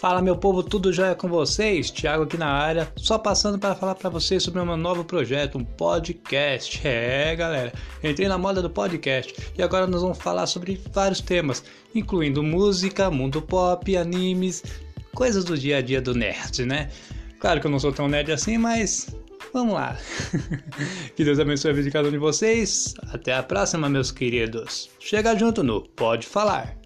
Fala meu povo, tudo já com vocês? Thiago aqui na área, só passando para falar para vocês sobre um novo projeto, um podcast. É, galera, entrei na moda do podcast e agora nós vamos falar sobre vários temas, incluindo música, mundo pop, animes, coisas do dia a dia do nerd, né? Claro que eu não sou tão nerd assim, mas vamos lá. que Deus abençoe a vida de cada um de vocês. Até a próxima, meus queridos. Chega junto no Pode Falar.